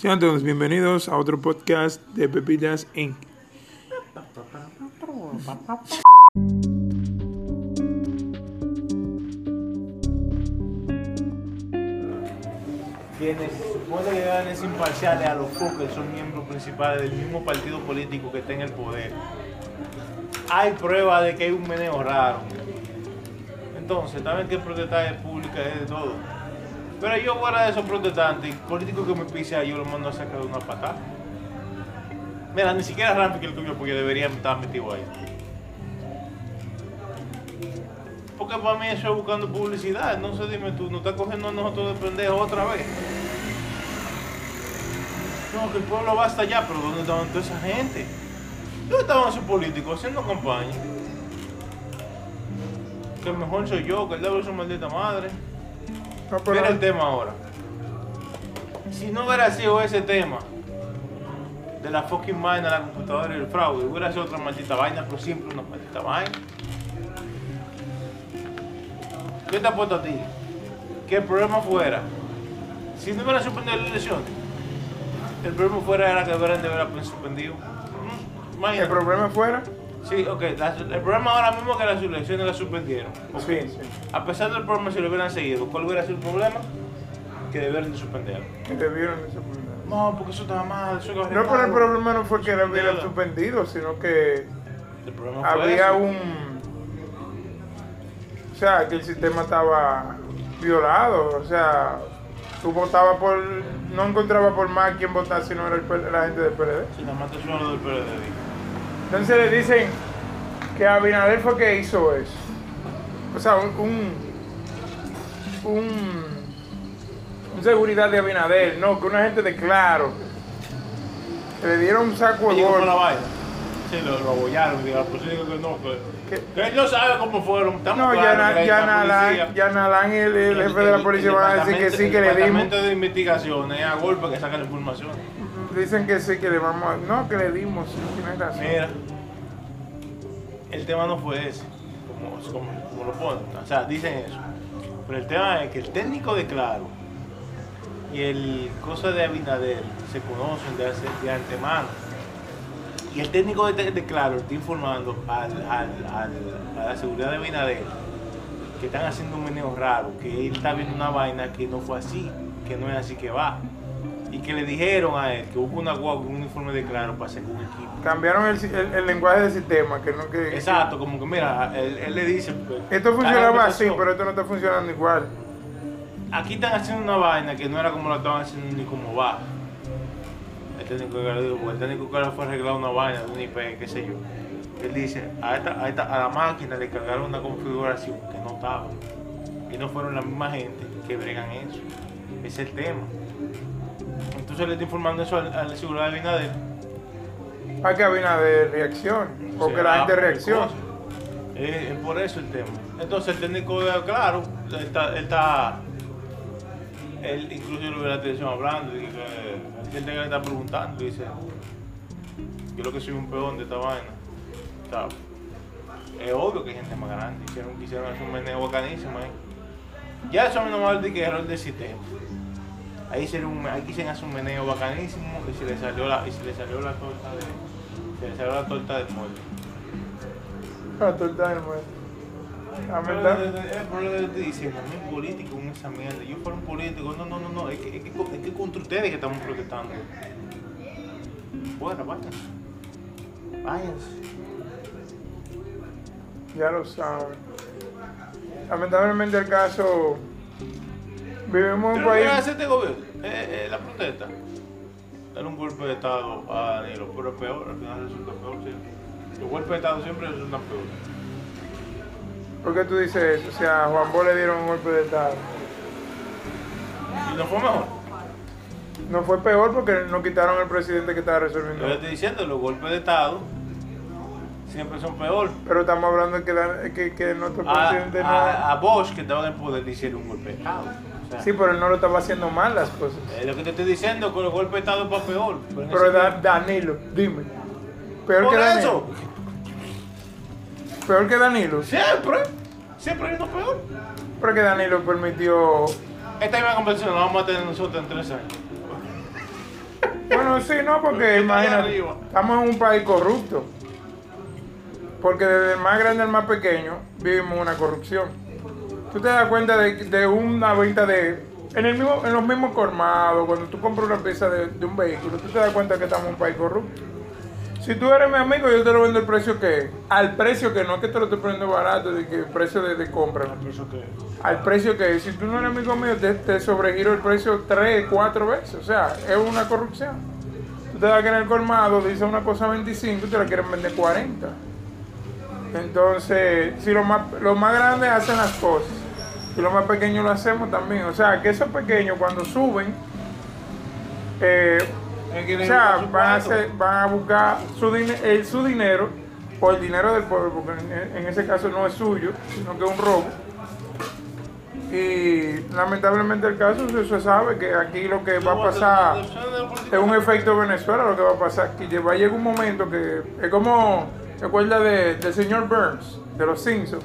Sean todos bienvenidos a otro podcast de Pepitas Inc. quienes que deben ser imparciales a los que son miembros principales del mismo partido político que está en el poder. Hay prueba de que hay un meneo raro. Entonces, también que protestar es pública es de todo. Pero yo fuera de esos protestantes, políticos que me pise yo lo mando a sacar de una patada. Mira, ni siquiera Rampi que el tuyo porque debería estar metido ahí. Porque para mí eso es buscando publicidad. No sé, dime tú, ¿no estás cogiendo a nosotros de pendejos otra vez? No, que el pueblo va hasta allá, pero ¿dónde estaban toda esa gente? ¿Dónde estaban esos políticos haciendo campaña? Que el mejor soy yo, que el diablo es su maldita madre. No, pero- Mira el tema ahora. Si no hubiera sido ese tema de la fucking vaina, la computadora y el fraude, hubiera sido otra maldita vaina, pero siempre una maldita vaina. ¿Qué te apuesto a ti? Que el problema fuera, si no hubieran suspendido las elecciones, el problema fuera era que hubieran de haber suspendido. Mm, El problema fuera. Sí, ok, la- el problema ahora mismo es que las elecciones las suspendieron. ok. Sí, sí. A pesar del problema, si lo hubieran seguido, ¿cuál hubiera sido el problema? Que debieron de suspenderlo. Que debieron de suspender. No, porque eso estaba mal, eso No, pero el problema no fue que lo hubieran Suspenderlo. suspendido, sino que había un. O sea, que el sistema estaba violado. O sea, tú votabas por. No encontraba por más quien votar si no era el la gente del PLD. Si nada más te suena lo del PLD. Entonces le dicen que Abinader fue que hizo eso. O sea, un. un, un- seguridad de Abinader, no, que una gente de claro. que le dieron un saco de Oye, ¿cómo gol. Sí, lo, lo abollaron, diga, pues sí, que no, que, Que él no sabe cómo fueron. Estamos No, ya, claros na- que ya, Nalán, ya Nalán el, el jefe de la policía van a decir que sí, que le El dimos. departamento de investigaciones a golpe que saca la información. Dicen que sí, que le vamos a... No, que le dimos, sí, tienes razón. Mira, el tema no fue ese, como, como, como lo ponen. O sea, dicen eso. Pero el tema es que el técnico de Claro y el cosa de Abinader se conocen de, hace, de antemano. Y el técnico de, de Claro está informando al, al, al- a la seguridad de Abinader que están haciendo un meneo raro, que él está viendo una vaina que no fue así, que no es así que va. Y que le dijeron a él que hubo una guagua un uniforme de Claro para hacer un equipo. Cambiaron el, el- el lenguaje del sistema, que no que... Exacto, como que mira, él, él le dice. pues, Esto funcionaba así, pero esto no está funcionando igual. Aquí están haciendo una vaina que no era como la estaban haciendo ni como va. El técnico dijo, porque el técnico que le fue a arreglar una vaina de un IP, qué sé yo. Él dice, a, esta, a, esta, a la máquina le cargaron una configuración que no estaba. Y no fueron la misma gente que bregan eso. Ese es el tema. Entonces le está informando eso al, al seguridad de Binader. Para que Abinader reacción, o que la gente reaccione. Es, es por eso el tema. Entonces el técnico, de- claro, está, está él incluso yo lo vi en la televisión hablando, y que hay gente que le está preguntando, y dice, yo lo que soy un peón de esta vaina. ¿sabes? Es obvio que hay gente más grande, hicieron, quisieron hacer un meneo bacanísimo ahí. Ya eso a mí no me decir que error del sistema. Ahí, hicieron ahí quisieron hacer un meneo bacanísimo y se le salió la, y se le salió la torta de, se le salió la torta del muerto. La torta del muerto. La Pero verdad. Es lo que te diciendo, a mí político con esa mierda. Yo fuera un político, no, no, no, no, es que, es que, es que contra ustedes que estamos protestando. Fuera, váyanse. Váyanse. Ya lo saben. Lamentablemente el caso. Vivimos en un Pero ¿qué país. hace este gobierno? Eh, eh, la protesta. Dar un golpe de Estado a Danilo, pero es peor, al final resulta peor siempre. Los golpes de Estado siempre resultan peor. ¿Por qué tú dices eso? O sea, a Juan Bo le dieron un golpe de Estado. Y no fue mejor. No fue peor porque no quitaron al presidente que estaba Yo resolviendo. le estoy diciendo, los golpes de Estado siempre son peor. Pero estamos hablando de que, la- que, que nuestro A, presidente no. a, a Bosch, que estaba en el poder, le hicieron un golpe de Estado. O sea, Sí, pero él no lo estaba haciendo mal las cosas. Es lo que te estoy diciendo, con los golpes de Estado es para peor. Pero, Pero Da- Danilo, dime. Peor Por que Danilo. Peor que Danilo. siempre, siempre hay uno peor. Pero que Danilo permitió. Esta misma conversación la vamos a tener nosotros en tres años. Bueno, sí, no, porque imagínate, estamos en un país corrupto. Porque desde el más grande al más pequeño vivimos una corrupción. Tú te das cuenta de, de una venta de. En, el mismo, en los mismos colmados, cuando tú compras una pieza de, de un vehículo, tú te das cuenta que estamos en un país corrupto. Si tú eres mi amigo, yo te lo vendo el precio que es. Al precio que no es que te lo estoy poniendo barato, de que el precio de, de compra. ¿no? ¿Eso qué? al precio que es. Si tú no eres amigo mío, te, te sobregiro el precio tres, cuatro veces. O sea, es una corrupción. Tú te das que en el colmado dice una cosa 25 y te la quieren vender 40. Entonces, si los más, los más grandes hacen las cosas y los más pequeños lo hacemos también. O sea, que esos pequeños cuando suben, eh, que o sea, van a, cuarto. hacer- van a buscar su, dine- eh, su dinero o el dinero del pueblo, porque en, en ese caso no es suyo, sino que es un robo. Y lamentablemente el caso se, se sabe que aquí lo que va a pasar es un efecto Venezuela, lo que va a pasar que va a llegar un momento que es como, recuerda de, del señor Burns, de los Simpsons,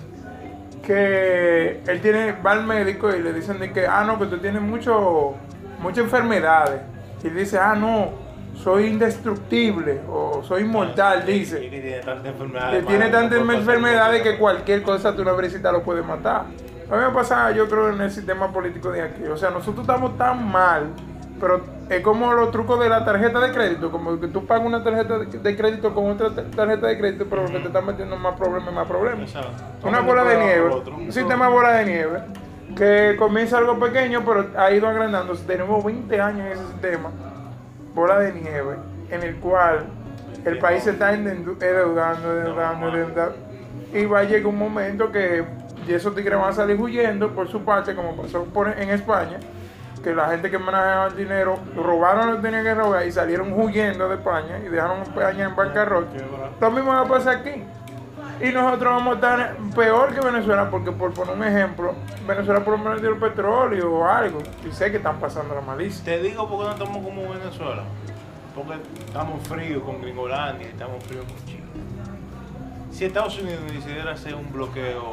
que él tiene, va al médico y le dicen de que, ah, no, que tú tienes mucho, muchas enfermedades. Y él dice, ah, no, soy indestructible o soy inmortal, Y dice. que tiene tantas enfermedades. Que tiene tantas enfermedades que cualquier cosa tú una brisita lo puede matar. A mí me pasa, yo creo, en el sistema político de aquí. O sea, nosotros estamos tan mal, pero es como los trucos de la tarjeta de crédito, como que tú pagas una tarjeta de- de crédito con otra ta- tarjeta de crédito, pero lo que te están metiendo más problemas, más problemas. Una bola de nieve, un sistema bola de nieve, que comienza algo pequeño, pero ha ido agrandándose. Tenemos 20 años en ese sistema, bola de nieve, en el cual el país se está endeudando, endeudando, endeudando, y va a llegar un momento que esos tigres van a salir huyendo por su parte, como pasó por- en España, que la gente que manejaba el dinero robaron lo que tenían que robar y salieron huyendo de España y dejaron a España en bancarrota. Lo mismo va a pasar aquí. Y nosotros vamos a estar peor que Venezuela, porque por poner un ejemplo, Venezuela por lo menos dio el petróleo o algo. Y sé que están pasando la malicia. Te digo porque no estamos como Venezuela. Porque estamos fríos con Gringolandia y estamos fríos con China. Si Estados Unidos decidiera hacer un bloqueo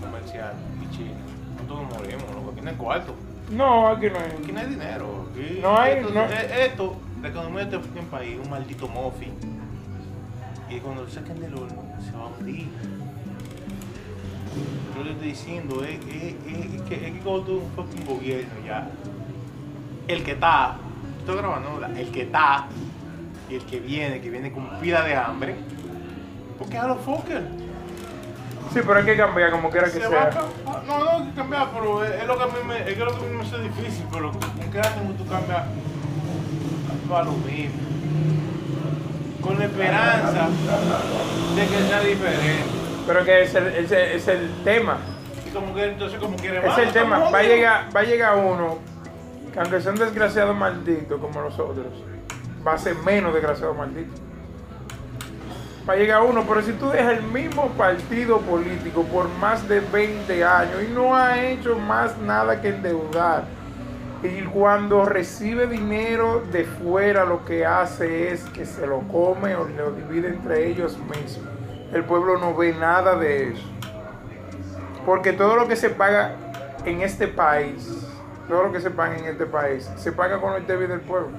comercial y China, nosotros nos morimos, lo que tiene cuarto. No, aquí no Aquí hay. no hay dinero. Aquí, No hay- Esto, no- eh, esto, la economía de este país, un maldito muffin. Y cuando lo saquen del horno, se va a hundir. Yo le estoy diciendo, es, es, es, es que, es que cuando tú un fucking gobierno ya, el que está, estoy grabando, el que está y el que viene, que viene con pila de hambre, ¿por qué a los fuckers? Sí, pero hay que cambiar como quiera que Se va a sea. cam- No, no hay que cambiar, pero es, lo que a mí me, es que lo que a mí me hace difícil, pero con qué tú cambias lo mismo. Con la esperanza de que sea diferente. Pero que es el, es el, es el tema. Y como que entonces como quiere Es el tema. Va a llegar, va a llegar uno que aunque sea un desgraciado maldito como nosotros, va a ser menos desgraciado maldito. Va a llegar uno, pero si tú dejas el mismo partido político por más de 20 años y no ha hecho más nada que endeudar, y cuando recibe dinero de fuera lo que hace es que se lo come o lo divide entre ellos mismos. El pueblo no ve nada de eso. Porque todo lo que se paga en este país, todo lo que se paga en este país, se paga con el débil del pueblo.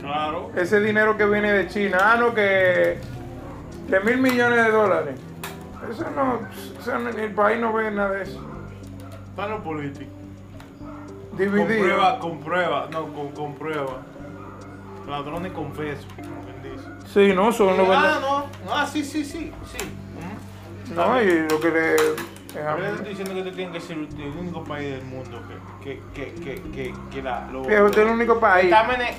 Claro. Ese dinero que viene de China, ah, no, que de mil millones de dólares. Eso no, eso no- el país no ve nada de eso. Están los políticos. Dividido. Comprueba, comprueba, no, con, comprueba. Ladrones confesos, como quien dice. Sí, no, son los ah, no, ah, sí, sí, sí, sí. Ujú. No, y lo que le. Pero estoy diciendo que este tiene que ser el único país del mundo que, que, que, que, que, la, lo- Viejo, este es el único país.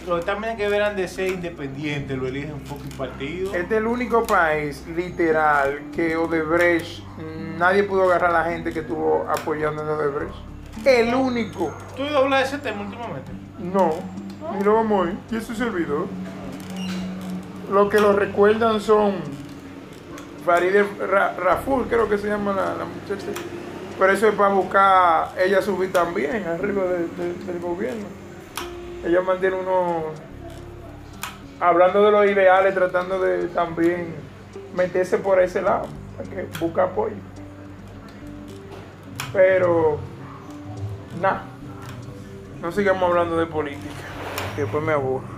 Los exámenes, que deberán de ser independientes lo eligen un fucking partido. Este es el único país, literal, que Odebrecht, mm, nadie pudo agarrar a la gente que estuvo apoyando a Odebrecht. El único. ¿Tú de ese tema últimamente? No, lo vamos a ir. ¿Y eso se olvidó? Lo que lo recuerdan son Farideh Ra- Raful, creo que se llama la, la muchacha. Pero eso es para buscar ella subir también arriba de- de- del gobierno. Ella mantiene uno hablando de los ideales, tratando de también meterse por ese lado, para que busca apoyo. Pero, nada, no sigamos hablando de política, que después me aburro.